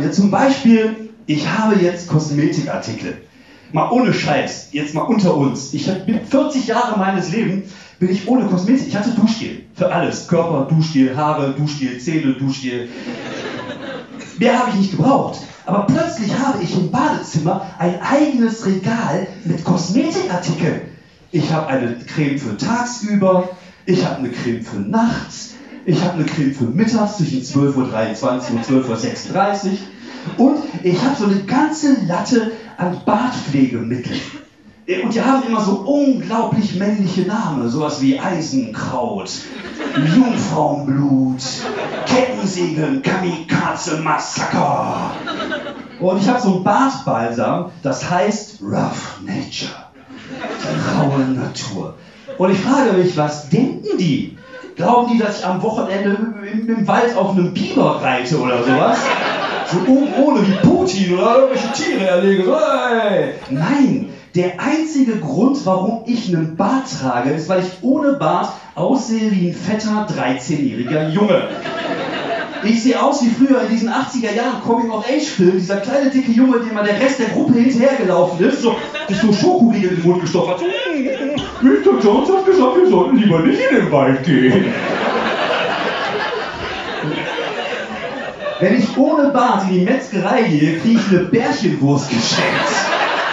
Mir. Zum Beispiel, ich habe jetzt Kosmetikartikel. Mal ohne Scheiß, jetzt mal unter uns. Ich bin 40 Jahre meines Lebens bin ich ohne Kosmetik. Ich hatte Duschgel für alles. Körper, Duschgel, Haare, Duschgel, Zähne, Duschgel. Mehr habe ich nicht gebraucht. Aber plötzlich habe ich im Badezimmer ein eigenes Regal mit Kosmetikartikeln. Ich habe eine Creme für tagsüber, ich habe eine Creme für nachts, ich habe eine Creme für mittags zwischen 12.23 Uhr und 12.36 Uhr und ich habe so eine ganze Latte an Bartpflegemitteln. Und die haben immer so unglaublich männliche Namen, sowas wie Eisenkraut, Jungfrauenblut, Kettensägen, Kamikaze, Massaker. Und ich habe so ein Bartbalsam, das heißt Rough Nature, raue Natur. Und ich frage mich, was denken die? Glauben die, dass ich am Wochenende im, Wald auf einem Biber reite oder sowas? So ohne wie Putin oder irgendwelche Tiere erlege. So. Nein, der einzige Grund, warum ich einen Bart trage, ist, weil ich ohne Bart aussehe wie ein fetter 13-jähriger Junge. Ich sehe aus wie früher in diesen 80er Jahren Coming-of-Age-Filmen, dieser kleine dicke Junge, dem mal der Rest der Gruppe hinterhergelaufen ist, so, sich so Schokoriegel in den Mund gestopft hat. Mr. Jones hat gesagt, wir sollten lieber nicht in den Wald gehen. Wenn ich ohne Bart in die Metzgerei gehe, kriege ich eine Bärchenwurst geschenkt.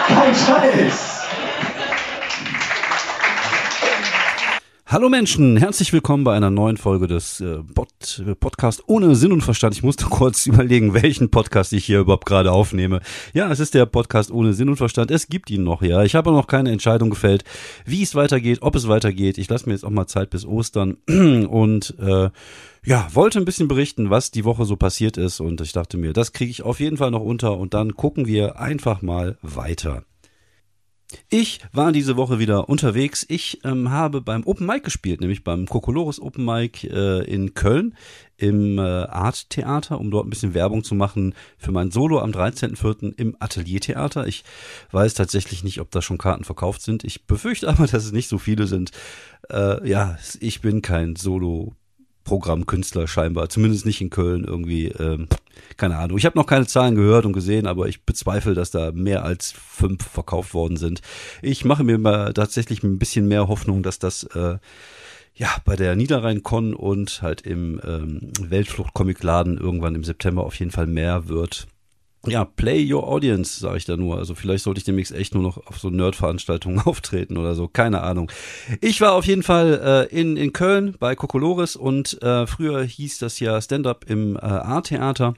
Kein Scheiß! Hallo Menschen, herzlich willkommen bei einer neuen Folge des äh, Pod Podcast ohne Sinn und Verstand. Ich musste kurz überlegen, welchen Podcast ich hier überhaupt gerade aufnehme. Ja, es ist der Podcast ohne Sinn und Verstand. Es gibt ihn noch, ja. Ich habe noch keine Entscheidung gefällt, wie es weitergeht, ob es weitergeht. Ich lasse mir jetzt auch mal Zeit bis Ostern und äh, ja, wollte ein bisschen berichten, was die Woche so passiert ist und ich dachte mir, das kriege ich auf jeden Fall noch unter und dann gucken wir einfach mal weiter. Ich war diese Woche wieder unterwegs. Ich ähm, habe beim Open Mic gespielt, nämlich beim Kokolores Open Mic äh, in Köln im äh, Art Theater, um dort ein bisschen Werbung zu machen für mein Solo am 13.04. im Atelier Theater. Ich weiß tatsächlich nicht, ob da schon Karten verkauft sind. Ich befürchte aber, dass es nicht so viele sind. Äh, ja, ich bin kein Solo Programmkünstler scheinbar, zumindest nicht in Köln irgendwie, ähm, keine Ahnung. Ich habe noch keine Zahlen gehört und gesehen, aber ich bezweifle, dass da mehr als fünf verkauft worden sind. Ich mache mir mal tatsächlich ein bisschen mehr Hoffnung, dass das äh, ja bei der Niederrhein-Con und halt im ähm, Weltflucht-Comic-Laden irgendwann im September auf jeden Fall mehr wird ja, play your audience, sage ich da nur. Also vielleicht sollte ich demnächst echt nur noch auf so Nerd-Veranstaltungen auftreten oder so, keine Ahnung. Ich war auf jeden Fall äh, in, in Köln bei Kokolores und äh, früher hieß das ja Stand-up im äh, A-Theater.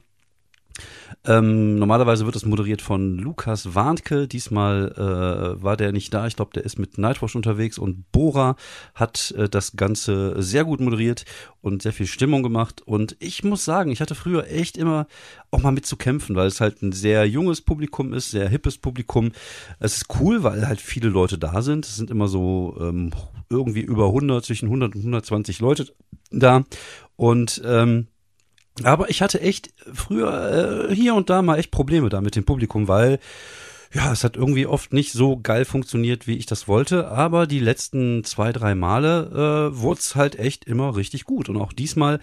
Ähm, normalerweise wird es moderiert von Lukas Warnke. Diesmal äh, war der nicht da. Ich glaube, der ist mit Nightwatch unterwegs und Bora hat äh, das Ganze sehr gut moderiert und sehr viel Stimmung gemacht. Und ich muss sagen, ich hatte früher echt immer auch mal mit zu kämpfen, weil es halt ein sehr junges Publikum ist, sehr hippes Publikum. Es ist cool, weil halt viele Leute da sind. Es sind immer so ähm, irgendwie über 100, zwischen 100 und 120 Leute da. Und ähm, aber ich hatte echt früher äh, hier und da mal echt Probleme da mit dem Publikum, weil ja, es hat irgendwie oft nicht so geil funktioniert, wie ich das wollte, aber die letzten zwei, drei Male äh, wurde es halt echt immer richtig gut. Und auch diesmal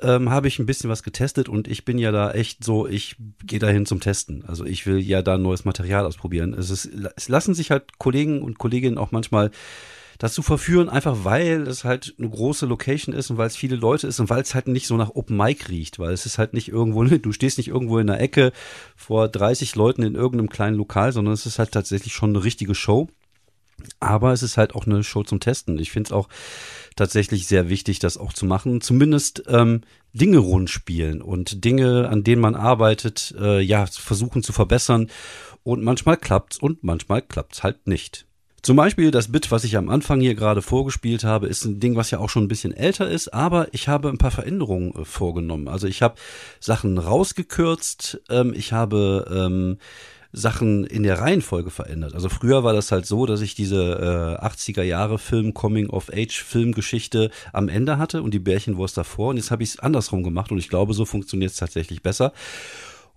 ähm, habe ich ein bisschen was getestet und ich bin ja da echt so, ich gehe dahin zum Testen. Also ich will ja da neues Material ausprobieren. Es, ist, es lassen sich halt Kollegen und Kolleginnen auch manchmal dazu verführen, einfach weil es halt eine große Location ist und weil es viele Leute ist und weil es halt nicht so nach Open Mic riecht, weil es ist halt nicht irgendwo, du stehst nicht irgendwo in der Ecke vor 30 Leuten in irgendeinem kleinen Lokal, sondern es ist halt tatsächlich schon eine richtige Show. Aber es ist halt auch eine Show zum Testen. Ich finde es auch tatsächlich sehr wichtig, das auch zu machen. Zumindest ähm, Dinge rund spielen und Dinge, an denen man arbeitet, äh, ja, versuchen zu verbessern. Und manchmal klappt's und manchmal klappt's halt nicht. Zum Beispiel das Bit, was ich am Anfang hier gerade vorgespielt habe, ist ein Ding, was ja auch schon ein bisschen älter ist, aber ich habe ein paar Veränderungen äh, vorgenommen. Also ich habe Sachen rausgekürzt, ähm, ich habe ähm, Sachen in der Reihenfolge verändert. Also früher war das halt so, dass ich diese äh, 80er Jahre Film, Coming of Age Filmgeschichte am Ende hatte und die Bärchenwurst davor. Und jetzt habe ich es andersrum gemacht und ich glaube, so funktioniert es tatsächlich besser.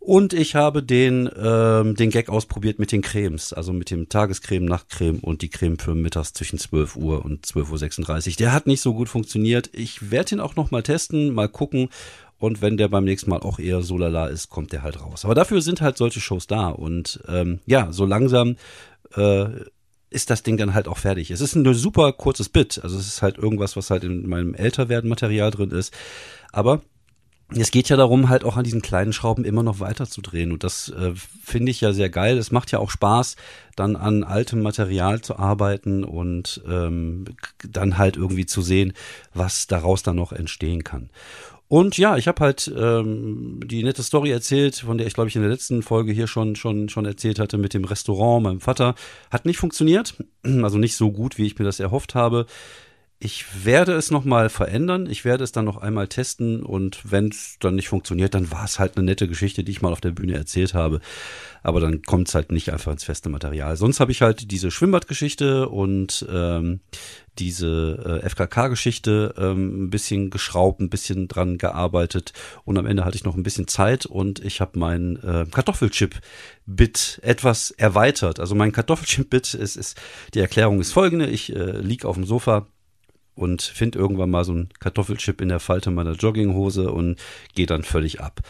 Und ich habe den, ähm, den Gag ausprobiert mit den Cremes, also mit dem Tagescreme, Nachtcreme und die Creme für mittags zwischen 12 Uhr und 12.36 Uhr. Der hat nicht so gut funktioniert. Ich werde ihn auch noch mal testen, mal gucken. Und wenn der beim nächsten Mal auch eher so lala ist, kommt der halt raus. Aber dafür sind halt solche Shows da. Und ähm, ja, so langsam äh, ist das Ding dann halt auch fertig. Es ist ein super kurzes Bit. Also es ist halt irgendwas, was halt in meinem älterwerden Material drin ist. Aber es geht ja darum, halt auch an diesen kleinen Schrauben immer noch weiter zu drehen. Und das äh, finde ich ja sehr geil. Es macht ja auch Spaß, dann an altem Material zu arbeiten und ähm, dann halt irgendwie zu sehen, was daraus dann noch entstehen kann. Und ja, ich habe halt ähm, die nette Story erzählt, von der ich glaube ich in der letzten Folge hier schon schon schon erzählt hatte mit dem Restaurant meinem Vater. Hat nicht funktioniert, also nicht so gut, wie ich mir das erhofft habe. Ich werde es nochmal verändern. Ich werde es dann noch einmal testen und wenn es dann nicht funktioniert, dann war es halt eine nette Geschichte, die ich mal auf der Bühne erzählt habe. Aber dann kommt es halt nicht einfach ins feste Material. Sonst habe ich halt diese Schwimmbadgeschichte und ähm, diese äh, FKK-Geschichte ähm, ein bisschen geschraubt, ein bisschen dran gearbeitet und am Ende hatte ich noch ein bisschen Zeit und ich habe mein äh, Kartoffelchip-Bit etwas erweitert. Also mein Kartoffelchip-Bit ist, ist, die Erklärung ist folgende. Ich äh, lieg auf dem Sofa und finde irgendwann mal so einen Kartoffelchip in der Falte meiner Jogginghose und gehe dann völlig ab.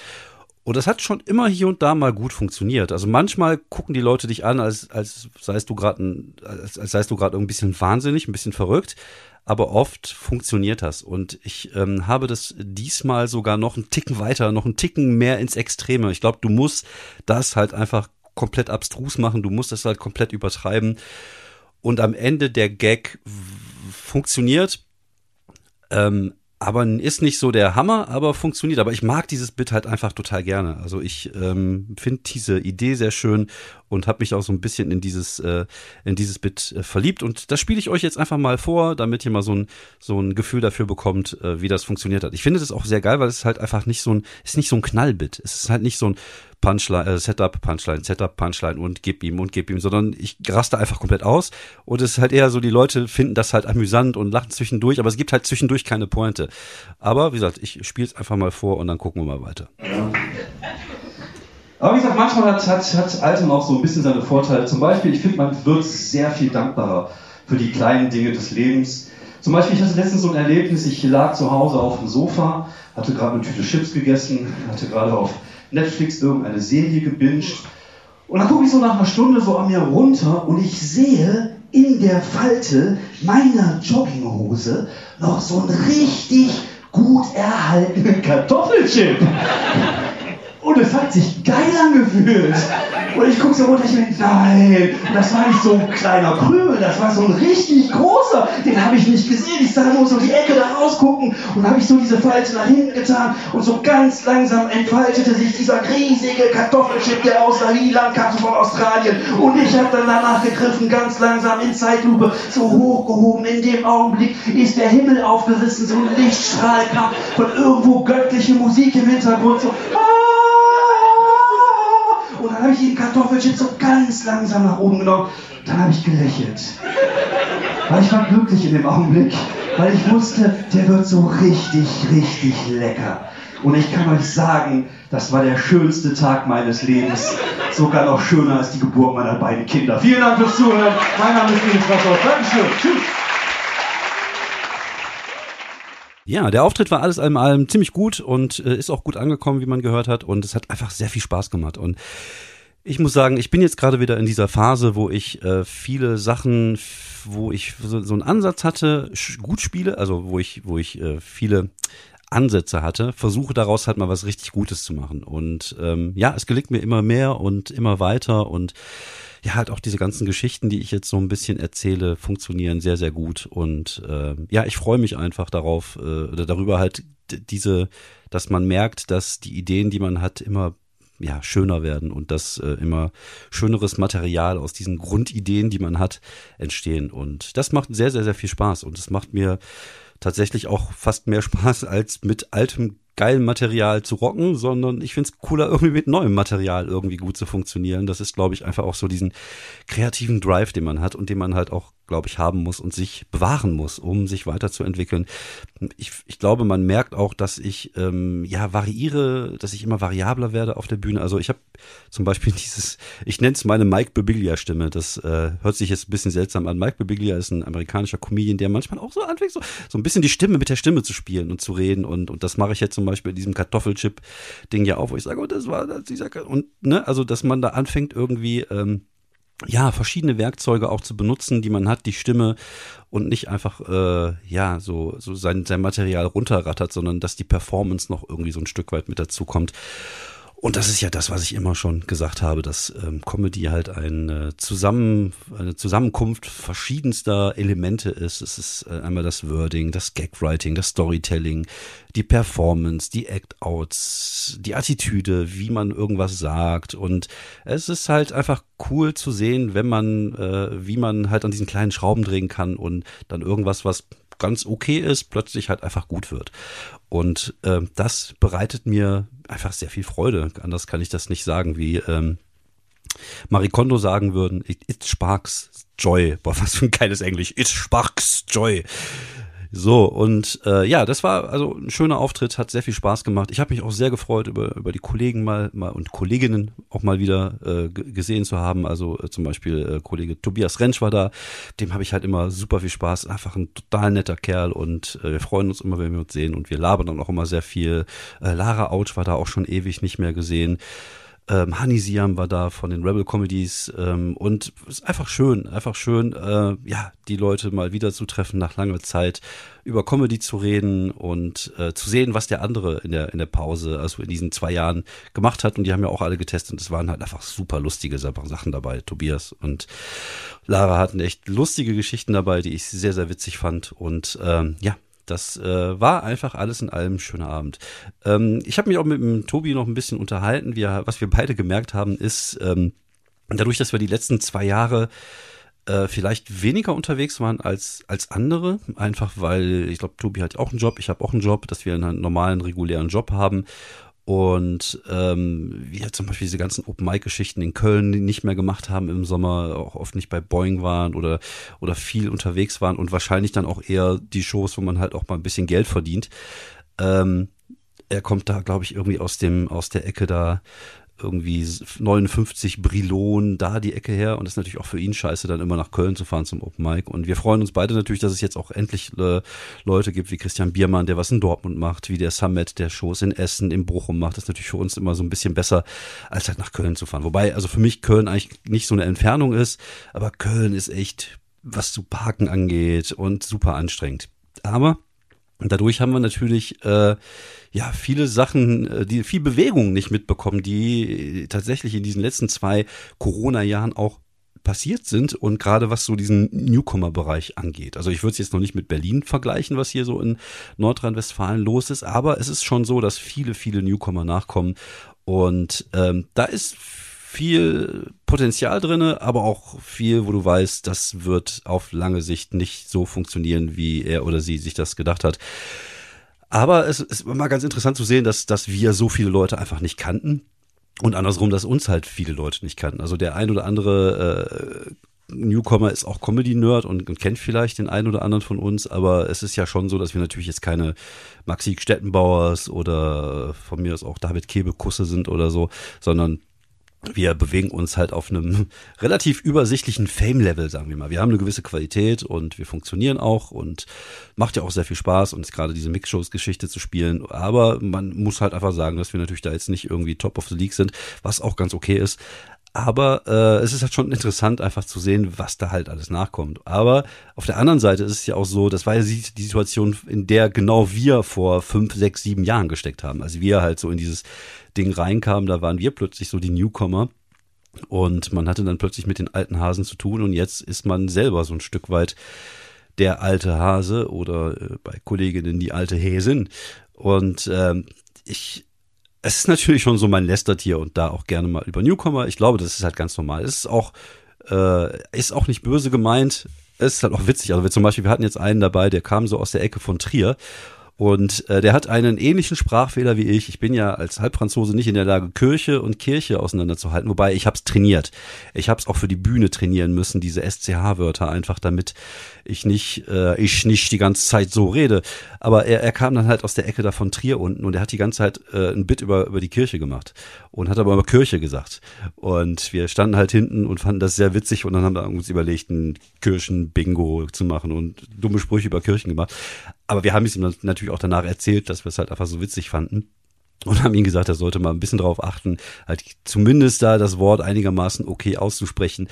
Und das hat schon immer hier und da mal gut funktioniert. Also manchmal gucken die Leute dich an, als, als seist du gerade als, als seist du gerade ein bisschen wahnsinnig, ein bisschen verrückt. Aber oft funktioniert das. Und ich ähm, habe das diesmal sogar noch einen Ticken weiter, noch einen Ticken mehr ins Extreme. Ich glaube, du musst das halt einfach komplett abstrus machen. Du musst das halt komplett übertreiben. Und am Ende der Gag funktioniert. Ähm, aber ist nicht so der Hammer, aber funktioniert. Aber ich mag dieses Bit halt einfach total gerne. Also ich ähm, finde diese Idee sehr schön und habe mich auch so ein bisschen in dieses äh, in dieses Bit äh, verliebt. Und das spiele ich euch jetzt einfach mal vor, damit ihr mal so ein so ein Gefühl dafür bekommt, äh, wie das funktioniert hat. Ich finde das auch sehr geil, weil es halt einfach nicht so ein ist nicht so ein Knallbit. Es ist halt nicht so ein Punchline, äh, Setup, Punchline, Setup, Punchline und gib ihm und gib ihm, sondern ich raste einfach komplett aus. Und es ist halt eher so, die Leute finden das halt amüsant und lachen zwischendurch, aber es gibt halt zwischendurch keine Pointe. Aber wie gesagt, ich spiele es einfach mal vor und dann gucken wir mal weiter. Ja. Aber wie gesagt, manchmal hat, hat, hat Alten auch so ein bisschen seine Vorteile. Zum Beispiel, ich finde, man wird sehr viel dankbarer für die kleinen Dinge des Lebens. Zum Beispiel, ich hatte letztens so ein Erlebnis, ich lag zu Hause auf dem Sofa, hatte gerade eine Tüte Chips gegessen, hatte gerade auf Netflix irgendeine Serie gebinged. Und dann gucke ich so nach einer Stunde so an mir runter und ich sehe in der Falte meiner Jogginghose noch so einen richtig gut erhaltenen Kartoffelchip. Und es hat sich geil angefühlt. Und ich gucke so runter, ich denke, nein, das war nicht so ein kleiner Krümel, das war so ein richtig großer. Den habe ich nicht gesehen. Ich sah nur so die Ecke da rausgucken und habe ich so diese Falte nach hinten getan und so ganz langsam entfaltete sich dieser riesige Kartoffelchip, der aus Sri Lanka von Australien. Und ich habe dann danach gegriffen, ganz langsam in Zeitlupe, so hochgehoben. In dem Augenblick ist der Himmel aufgerissen, so ein Lichtstrahl kam von irgendwo göttliche Musik im Hintergrund. So, ah! Und dann habe ich den Kartoffelchip so ganz langsam nach oben genommen. Dann habe ich gelächelt. Weil ich war glücklich in dem Augenblick. Weil ich wusste, der wird so richtig, richtig lecker. Und ich kann euch sagen, das war der schönste Tag meines Lebens. Sogar noch schöner als die Geburt meiner beiden Kinder. Vielen Dank fürs Zuhören. Mein Name ist Nils Wasser. Dankeschön. Tschüss. Ja, der Auftritt war alles allem allem ziemlich gut und äh, ist auch gut angekommen, wie man gehört hat. Und es hat einfach sehr viel Spaß gemacht. Und ich muss sagen, ich bin jetzt gerade wieder in dieser Phase, wo ich äh, viele Sachen, wo ich so, so einen Ansatz hatte, gut spiele, also wo ich, wo ich äh, viele Ansätze hatte, versuche daraus halt mal was richtig Gutes zu machen. Und ähm, ja, es gelingt mir immer mehr und immer weiter und ja, halt auch diese ganzen Geschichten, die ich jetzt so ein bisschen erzähle, funktionieren sehr, sehr gut. Und äh, ja, ich freue mich einfach darauf, äh, darüber halt diese, dass man merkt, dass die Ideen, die man hat, immer ja, schöner werden und dass äh, immer schöneres Material aus diesen Grundideen, die man hat, entstehen. Und das macht sehr, sehr, sehr viel Spaß. Und es macht mir tatsächlich auch fast mehr Spaß, als mit altem geilem Material zu rocken, sondern ich finde es cooler, irgendwie mit neuem Material irgendwie gut zu funktionieren. Das ist, glaube ich, einfach auch so diesen kreativen Drive, den man hat und den man halt auch glaube ich, haben muss und sich bewahren muss, um sich weiterzuentwickeln. Ich, ich glaube, man merkt auch, dass ich ähm, ja variiere, dass ich immer variabler werde auf der Bühne. Also ich habe zum Beispiel dieses, ich nenne es meine Mike Bibiglia-Stimme. Das äh, hört sich jetzt ein bisschen seltsam an. Mike Bibiglia ist ein amerikanischer Comedian, der manchmal auch so anfängt, so, so ein bisschen die Stimme mit der Stimme zu spielen und zu reden. Und, und das mache ich jetzt zum Beispiel in diesem Kartoffelchip-Ding ja auch, wo ich sage, oh, das war das, dieser, und ne, also dass man da anfängt irgendwie ähm, ja, verschiedene Werkzeuge auch zu benutzen, die man hat, die Stimme und nicht einfach, äh, ja, so, so sein, sein Material runterrattert, sondern dass die Performance noch irgendwie so ein Stück weit mit dazu kommt. Und das ist ja das, was ich immer schon gesagt habe, dass ähm, Comedy halt ein, Zusammen, eine Zusammenkunft verschiedenster Elemente ist. Es ist äh, einmal das Wording, das Gagwriting, das Storytelling, die Performance, die Act-Outs, die Attitüde, wie man irgendwas sagt. Und es ist halt einfach cool zu sehen, wenn man, äh, wie man halt an diesen kleinen Schrauben drehen kann und dann irgendwas, was ganz okay ist, plötzlich halt einfach gut wird. Und äh, das bereitet mir einfach sehr viel Freude. Anders kann ich das nicht sagen, wie ähm, Marie Kondo sagen würden, it sparks joy. Boah, was für ein geiles Englisch. It sparks joy. So, und äh, ja, das war also ein schöner Auftritt, hat sehr viel Spaß gemacht. Ich habe mich auch sehr gefreut, über, über die Kollegen mal, mal und Kolleginnen auch mal wieder äh, gesehen zu haben. Also äh, zum Beispiel äh, Kollege Tobias Rentsch war da, dem habe ich halt immer super viel Spaß. Einfach ein total netter Kerl und äh, wir freuen uns immer, wenn wir uns sehen und wir labern dann auch immer sehr viel. Äh, Lara Autsch war da auch schon ewig nicht mehr gesehen. Ähm, Hani Siam war da von den Rebel Comedies ähm, und es ist einfach schön, einfach schön, äh, ja, die Leute mal wieder zu treffen nach langer Zeit, über Comedy zu reden und äh, zu sehen, was der andere in der in der Pause, also in diesen zwei Jahren gemacht hat. Und die haben ja auch alle getestet und es waren halt einfach super lustige Sachen dabei. Tobias und Lara hatten echt lustige Geschichten dabei, die ich sehr sehr witzig fand und ähm, ja, das äh, war einfach alles in allem ein schöner Abend. Ähm, ich habe mich auch mit dem Tobi noch ein bisschen unterhalten. Wir, was wir beide gemerkt haben, ist, ähm, dadurch, dass wir die letzten zwei Jahre äh, vielleicht weniger unterwegs waren als, als andere, einfach weil, ich glaube, Tobi hat auch einen Job, ich habe auch einen Job, dass wir einen normalen, regulären Job haben und ähm, wir zum Beispiel diese ganzen Open-Mic-Geschichten in Köln nicht mehr gemacht haben im Sommer, auch oft nicht bei Boeing waren oder, oder viel unterwegs waren und wahrscheinlich dann auch eher die Shows, wo man halt auch mal ein bisschen Geld verdient. Ähm, er kommt da, glaube ich, irgendwie aus dem, aus der Ecke da irgendwie 59 Brilon da die Ecke her und das ist natürlich auch für ihn scheiße, dann immer nach Köln zu fahren zum Open Mic. Und wir freuen uns beide natürlich, dass es jetzt auch endlich äh, Leute gibt wie Christian Biermann, der was in Dortmund macht, wie der Summit, der Shows in Essen, im Bochum macht. Das ist natürlich für uns immer so ein bisschen besser, als halt nach Köln zu fahren. Wobei, also für mich Köln eigentlich nicht so eine Entfernung ist, aber Köln ist echt, was zu parken angeht und super anstrengend. Aber und dadurch haben wir natürlich äh, ja viele Sachen, äh, die viel Bewegung nicht mitbekommen, die tatsächlich in diesen letzten zwei Corona-Jahren auch passiert sind und gerade was so diesen Newcomer-Bereich angeht. Also ich würde es jetzt noch nicht mit Berlin vergleichen, was hier so in Nordrhein-Westfalen los ist, aber es ist schon so, dass viele, viele Newcomer nachkommen und ähm, da ist viel Potenzial drinne, aber auch viel, wo du weißt, das wird auf lange Sicht nicht so funktionieren, wie er oder sie sich das gedacht hat. Aber es ist mal ganz interessant zu sehen, dass, dass wir so viele Leute einfach nicht kannten. Und andersrum, dass uns halt viele Leute nicht kannten. Also der ein oder andere äh, Newcomer ist auch Comedy-Nerd und, und, kennt vielleicht den einen oder anderen von uns, aber es ist ja schon so, dass wir natürlich jetzt keine Maxi Stettenbauers oder von mir aus auch David Kebekusse sind oder so, sondern wir bewegen uns halt auf einem relativ übersichtlichen Fame-Level, sagen wir mal. Wir haben eine gewisse Qualität und wir funktionieren auch und macht ja auch sehr viel Spaß, uns gerade diese Mix-Shows-Geschichte zu spielen. Aber man muss halt einfach sagen, dass wir natürlich da jetzt nicht irgendwie Top of the League sind, was auch ganz okay ist. Aber äh, es ist halt schon interessant, einfach zu sehen, was da halt alles nachkommt. Aber auf der anderen Seite ist es ja auch so, das war ja die Situation, in der genau wir vor fünf, sechs, sieben Jahren gesteckt haben. Also wir halt so in dieses Ding reinkamen, da waren wir plötzlich so die Newcomer. Und man hatte dann plötzlich mit den alten Hasen zu tun und jetzt ist man selber so ein Stück weit der alte Hase oder äh, bei Kolleginnen die alte Häsin. Und ähm, ich, es ist natürlich schon so mein Lästertier und da auch gerne mal über Newcomer. Ich glaube, das ist halt ganz normal. Es ist auch, äh, ist auch nicht böse gemeint. Es ist halt auch witzig. Also wir zum Beispiel, wir hatten jetzt einen dabei, der kam so aus der Ecke von Trier Und äh, der hat einen ähnlichen Sprachfehler wie ich. Ich bin ja als Halbfranzose nicht in der Lage, Kirche und Kirche auseinanderzuhalten. Wobei ich habe es trainiert. Ich habe es auch für die Bühne trainieren müssen, diese SCH-Wörter einfach, damit ich nicht, äh, ich nicht die ganze Zeit so rede. Aber er, er kam dann halt aus der Ecke da von Trier unten und er hat die ganze Zeit äh, ein Bit über, über die Kirche gemacht und hat aber immer Kirche gesagt. Und wir standen halt hinten und fanden das sehr witzig und dann haben wir uns überlegt, ein Kirchen-Bingo zu machen und dumme Sprüche über Kirchen gemacht. Aber wir haben es ihm natürlich auch danach erzählt, dass wir es halt einfach so witzig fanden und haben ihm gesagt, er sollte mal ein bisschen darauf achten, halt zumindest da das Wort einigermaßen okay auszusprechen,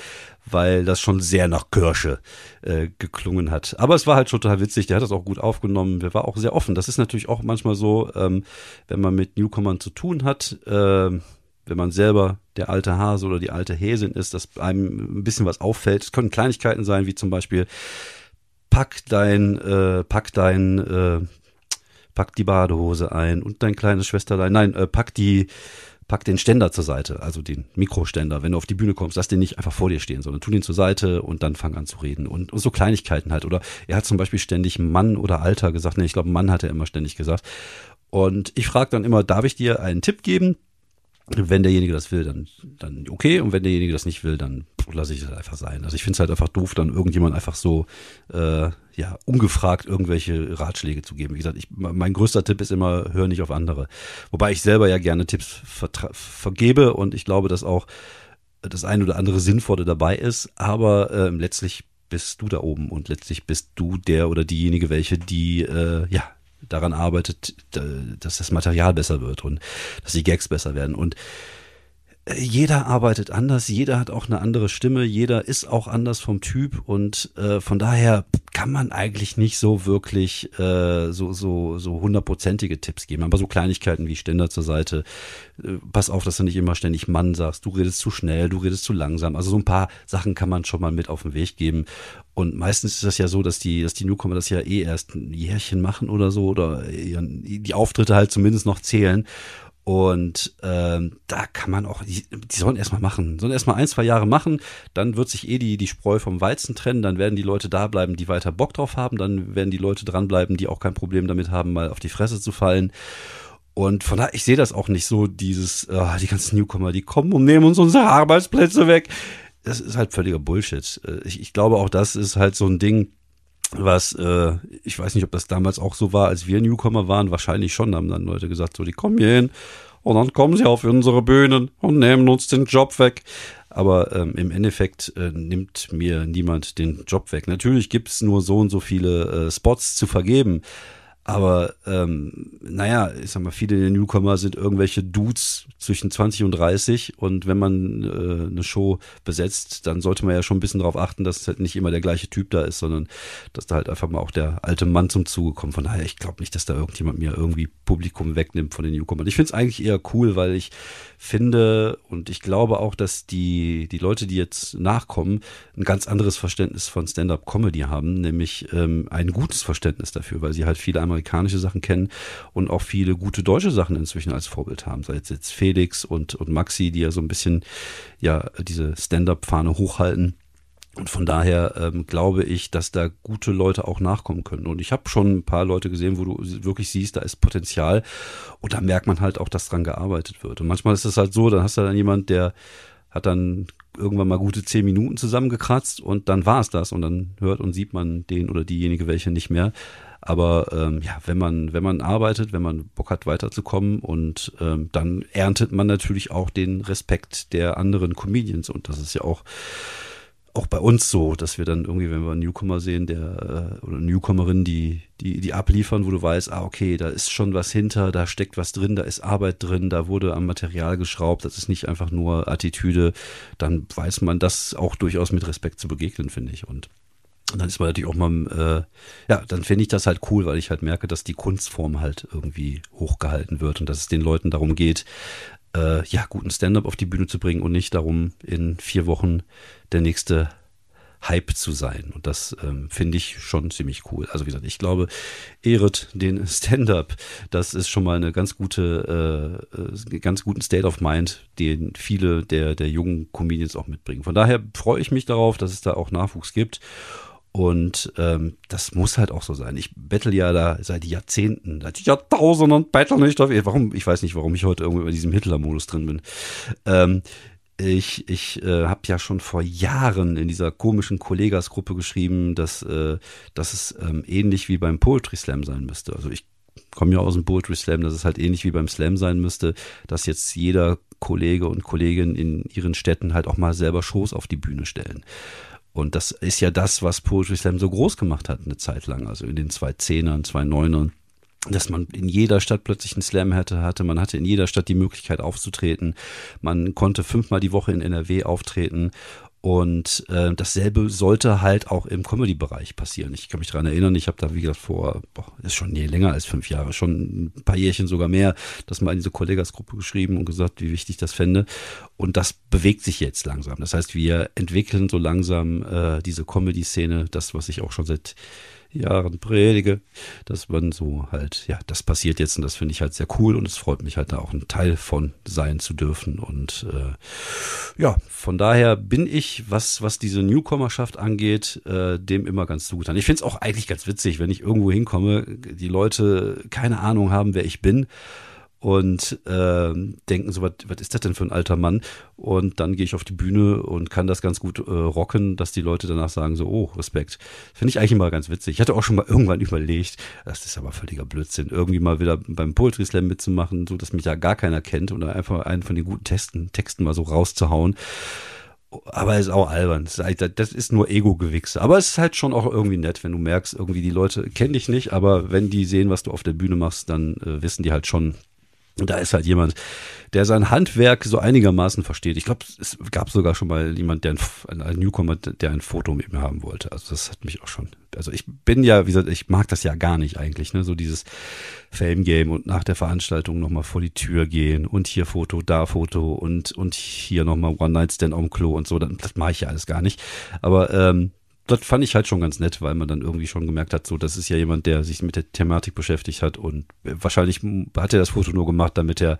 weil das schon sehr nach Kirsche äh, geklungen hat. Aber es war halt schon total witzig, der hat das auch gut aufgenommen, der war auch sehr offen. Das ist natürlich auch manchmal so, ähm, wenn man mit Newcomern zu tun hat, äh, wenn man selber der alte Hase oder die alte Häsin ist, dass einem ein bisschen was auffällt. Es können Kleinigkeiten sein, wie zum Beispiel, pack dein, äh, pack dein, äh, pack die Badehose ein und dein kleines Schwesterlein, nein, äh, pack die, pack den Ständer zur Seite, also den Mikroständer, wenn du auf die Bühne kommst, lass den nicht einfach vor dir stehen, sondern tu den zur Seite und dann fang an zu reden und, und so Kleinigkeiten halt. Oder er hat zum Beispiel ständig Mann oder Alter gesagt, nee, ich glaube Mann hat er immer ständig gesagt. Und ich frage dann immer, darf ich dir einen Tipp geben? Wenn derjenige das will, dann, dann okay. Und wenn derjenige das nicht will, dann lasse ich es einfach sein. Also ich finde es halt einfach doof, dann irgendjemand einfach so äh, ja ungefragt irgendwelche Ratschläge zu geben. Wie gesagt, ich, mein größter Tipp ist immer, hör nicht auf andere. Wobei ich selber ja gerne Tipps vergebe und ich glaube, dass auch das ein oder andere Sinnvolle dabei ist. Aber äh, letztlich bist du da oben und letztlich bist du der oder diejenige, welche die äh, ja daran arbeitet, dass das Material besser wird und dass die Gags besser werden. Und äh, jeder arbeitet anders, jeder hat auch eine andere Stimme, jeder ist auch anders vom Typ und äh, von daher kann man eigentlich nicht so wirklich äh, so so so hundertprozentige Tipps geben, aber so Kleinigkeiten wie Ständer zur Seite, äh, pass auf, dass du nicht immer ständig Mann sagst, du redest zu schnell, du redest zu langsam, also so ein paar Sachen kann man schon mal mit auf den Weg geben. Und meistens ist das ja so, dass die dass die Newcomer das ja eh erst ein Jährchen machen oder so oder die Auftritte halt zumindest noch zählen und ähm, da kann man auch, die, die sollen erstmal machen, sollen erstmal ein, zwei Jahre machen, dann wird sich eh die, die Spreu vom Weizen trennen, dann werden die Leute da bleiben, die weiter Bock drauf haben, dann werden die Leute dranbleiben, die auch kein Problem damit haben, mal auf die Fresse zu fallen. Und von daher, ich sehe das auch nicht so, dieses, äh, die ganzen Newcomer, die kommen und nehmen uns unsere Arbeitsplätze weg. Das ist halt völliger Bullshit. Äh, ich, ich glaube, auch das ist halt so ein Ding, was, äh, ich weiß nicht, ob das damals auch so war, als wir Newcomer waren, wahrscheinlich schon, haben dann Leute gesagt, so, die kommen hier hin und dann kommen sie auf unsere Bühnen und nehmen uns den Job weg. Aber ähm, im Endeffekt äh, nimmt mir niemand den Job weg. Natürlich gibt's nur so und so viele äh, Spots zu vergeben. Aber ähm, naja, ich sag mal, viele der Newcomer sind irgendwelche Dudes zwischen 20 und 30 und wenn man äh, eine Show besetzt, dann sollte man ja schon ein bisschen darauf achten, dass halt nicht immer der gleiche Typ da ist, sondern dass da halt einfach mal auch der alte Mann zum Zuge kommt. Von daher, ich glaube nicht, dass da irgendjemand mir irgendwie Publikum wegnimmt von den Newcomern. Ich finde es eigentlich eher cool, weil ich finde und ich glaube auch, dass die, die Leute, die jetzt nachkommen, ein ganz anderes Verständnis von Stand-up-Comedy haben, nämlich ähm, ein gutes Verständnis dafür, weil sie halt viele amerikanische Sachen kennen und auch viele gute deutsche Sachen inzwischen als Vorbild haben. Sei es jetzt Felix und, und Maxi, die ja so ein bisschen ja diese Stand-up-Fahne hochhalten. Und von daher ähm, glaube ich, dass da gute Leute auch nachkommen können. Und ich habe schon ein paar Leute gesehen, wo du wirklich siehst, da ist Potenzial. Und da merkt man halt auch, dass dran gearbeitet wird. Und manchmal ist es halt so, dann hast du dann jemand, der hat dann irgendwann mal gute zehn Minuten zusammengekratzt und dann war es das. Und dann hört und sieht man den oder diejenige welche nicht mehr. Aber ähm, ja, wenn man, wenn man arbeitet, wenn man Bock hat, weiterzukommen und ähm, dann erntet man natürlich auch den Respekt der anderen Comedians. Und das ist ja auch auch bei uns so, dass wir dann irgendwie, wenn wir einen Newcomer sehen, der äh, oder Newcomerin, die, die, die abliefern, wo du weißt, ah, okay, da ist schon was hinter, da steckt was drin, da ist Arbeit drin, da wurde am Material geschraubt, das ist nicht einfach nur Attitüde, dann weiß man das auch durchaus mit Respekt zu begegnen, finde ich. Und dann ist man natürlich auch mal, äh, ja, dann finde ich das halt cool, weil ich halt merke, dass die Kunstform halt irgendwie hochgehalten wird und dass es den Leuten darum geht, äh, ja, guten Stand-up auf die Bühne zu bringen und nicht darum, in vier Wochen der nächste Hype zu sein. Und das ähm, finde ich schon ziemlich cool. Also wie gesagt, ich glaube, ehret den Stand-up. Das ist schon mal eine ganz gute, äh, ganz guten State of Mind, den viele der, der jungen Comedians auch mitbringen. Von daher freue ich mich darauf, dass es da auch Nachwuchs gibt. Und ähm, das muss halt auch so sein. Ich bettel ja da seit Jahrzehnten, seit Jahrtausenden bettel nicht auf. Warum? Ich weiß nicht, warum ich heute irgendwie in diesem Hitler-Modus drin bin. Ähm, ich ich äh, habe ja schon vor Jahren in dieser komischen Kollegas-Gruppe geschrieben, dass, äh, dass es ähm, ähnlich wie beim Poetry Slam sein müsste. Also ich komme ja aus dem Poetry Slam, dass es halt ähnlich wie beim Slam sein müsste, dass jetzt jeder Kollege und Kollegin in ihren Städten halt auch mal selber Shows auf die Bühne stellen. Und das ist ja das, was Poetry Slam so groß gemacht hat eine Zeit lang, also in den zwei Zehnern, zwei Neunern dass man in jeder Stadt plötzlich einen Slam hatte, hatte. Man hatte in jeder Stadt die Möglichkeit aufzutreten. Man konnte fünfmal die Woche in NRW auftreten. Und äh, dasselbe sollte halt auch im Comedy-Bereich passieren. Ich kann mich daran erinnern, ich habe da, wie gesagt, vor, boah, ist schon nee, länger als fünf Jahre, schon ein paar Jährchen sogar mehr, das mal in diese Kollegasgruppe geschrieben und gesagt, wie wichtig das fände. Und das bewegt sich jetzt langsam. Das heißt, wir entwickeln so langsam äh, diese Comedy-Szene, das, was ich auch schon seit Jahren predige, dass man so halt, ja, das passiert jetzt und das finde ich halt sehr cool und es freut mich halt da auch ein Teil von sein zu dürfen und äh, ja, von daher bin ich, was, was diese Newcomerschaft angeht, äh, dem immer ganz zugetan. Ich finde es auch eigentlich ganz witzig, wenn ich irgendwo hinkomme, die Leute keine Ahnung haben, wer ich bin und äh, denken so, was ist das denn für ein alter Mann? Und dann gehe ich auf die Bühne und kann das ganz gut äh, rocken, dass die Leute danach sagen so, oh, Respekt. Finde ich eigentlich immer ganz witzig. Ich hatte auch schon mal irgendwann überlegt, das ist aber völliger Blödsinn, irgendwie mal wieder beim Poetry Slam mitzumachen, so dass mich da gar keiner kennt oder einfach einen von den guten Testen, Texten mal so rauszuhauen aber ist auch albern. Das ist nur Ego-Gewichse. Aber es ist halt schon auch irgendwie nett, wenn du merkst, irgendwie die Leute kennen dich nicht, aber wenn die sehen, was du auf der Bühne machst, dann äh, wissen die halt schon, und da ist halt jemand, der sein Handwerk so einigermaßen versteht. Ich glaube, es gab sogar schon mal jemand, der ein, ein, Newcomer, der ein Foto mit mir haben wollte. Also das hat mich auch schon. Also ich bin ja, wie gesagt, ich mag das ja gar nicht eigentlich, ne? So dieses Fame-Game und nach der Veranstaltung nochmal vor die Tür gehen und hier Foto, da Foto und, und hier nochmal One-Night-Stand am Klo und so. Das mache ich ja alles gar nicht. Aber ähm, das fand ich halt schon ganz nett, weil man dann irgendwie schon gemerkt hat, so, das ist ja jemand, der sich mit der Thematik beschäftigt hat und wahrscheinlich hat er das Foto nur gemacht, damit er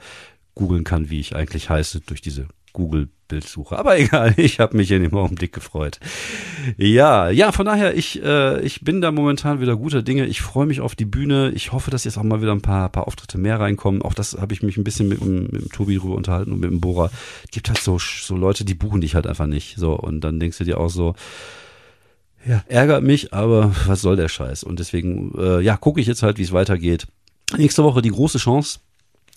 googeln kann, wie ich eigentlich heiße, durch diese Google-Bildsuche. Aber egal, ich habe mich in dem Augenblick gefreut. Ja, ja, von daher, ich, äh, ich bin da momentan wieder guter Dinge. Ich freue mich auf die Bühne. Ich hoffe, dass jetzt auch mal wieder ein paar, paar Auftritte mehr reinkommen. Auch das habe ich mich ein bisschen mit, mit, dem Tobi drüber unterhalten und mit dem Bohrer. Es gibt halt so, so Leute, die buchen dich halt einfach nicht. So, und dann denkst du dir auch so, ja, ärgert mich, aber was soll der Scheiß? Und deswegen, äh, ja, gucke ich jetzt halt, wie es weitergeht. Nächste Woche die große Chance.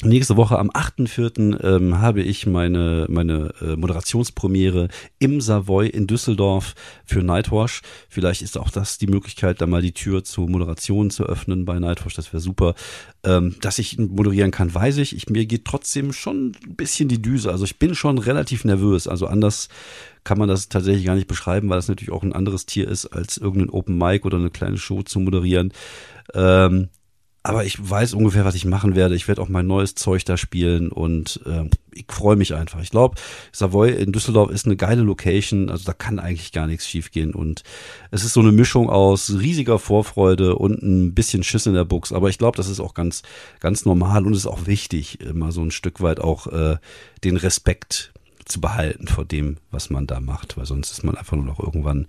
Nächste Woche am 8.4. Ähm, habe ich meine, meine äh, Moderationspremiere im Savoy in Düsseldorf für Nightwash. Vielleicht ist auch das die Möglichkeit, da mal die Tür zur Moderation zu öffnen bei Nightwash. Das wäre super. Ähm, dass ich moderieren kann, weiß ich. ich. Mir geht trotzdem schon ein bisschen die Düse. Also ich bin schon relativ nervös. Also anders kann man das tatsächlich gar nicht beschreiben, weil das natürlich auch ein anderes Tier ist, als irgendein Open Mic oder eine kleine Show zu moderieren. Ähm, aber ich weiß ungefähr, was ich machen werde. Ich werde auch mein neues Zeug da spielen und äh, ich freue mich einfach. Ich glaube, Savoy in Düsseldorf ist eine geile Location. Also da kann eigentlich gar nichts schiefgehen. Und es ist so eine Mischung aus riesiger Vorfreude und ein bisschen Schiss in der Buchs. Aber ich glaube, das ist auch ganz, ganz normal und ist auch wichtig, immer so ein Stück weit auch äh, den Respekt zu behalten vor dem, was man da macht. Weil sonst ist man einfach nur noch irgendwann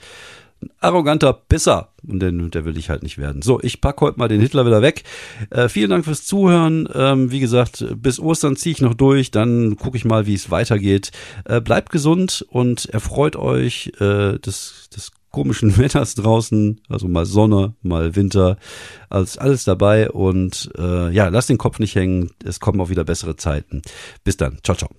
arroganter Pisser. Und den, der will ich halt nicht werden. So, ich pack heute mal den Hitler wieder weg. Äh, vielen Dank fürs Zuhören. Ähm, wie gesagt, bis Ostern ziehe ich noch durch. Dann gucke ich mal, wie es weitergeht. Äh, bleibt gesund und erfreut euch äh, des, des komischen Wetters draußen. Also mal Sonne, mal Winter. Alles, alles dabei. Und äh, ja, lasst den Kopf nicht hängen. Es kommen auch wieder bessere Zeiten. Bis dann. Ciao, ciao.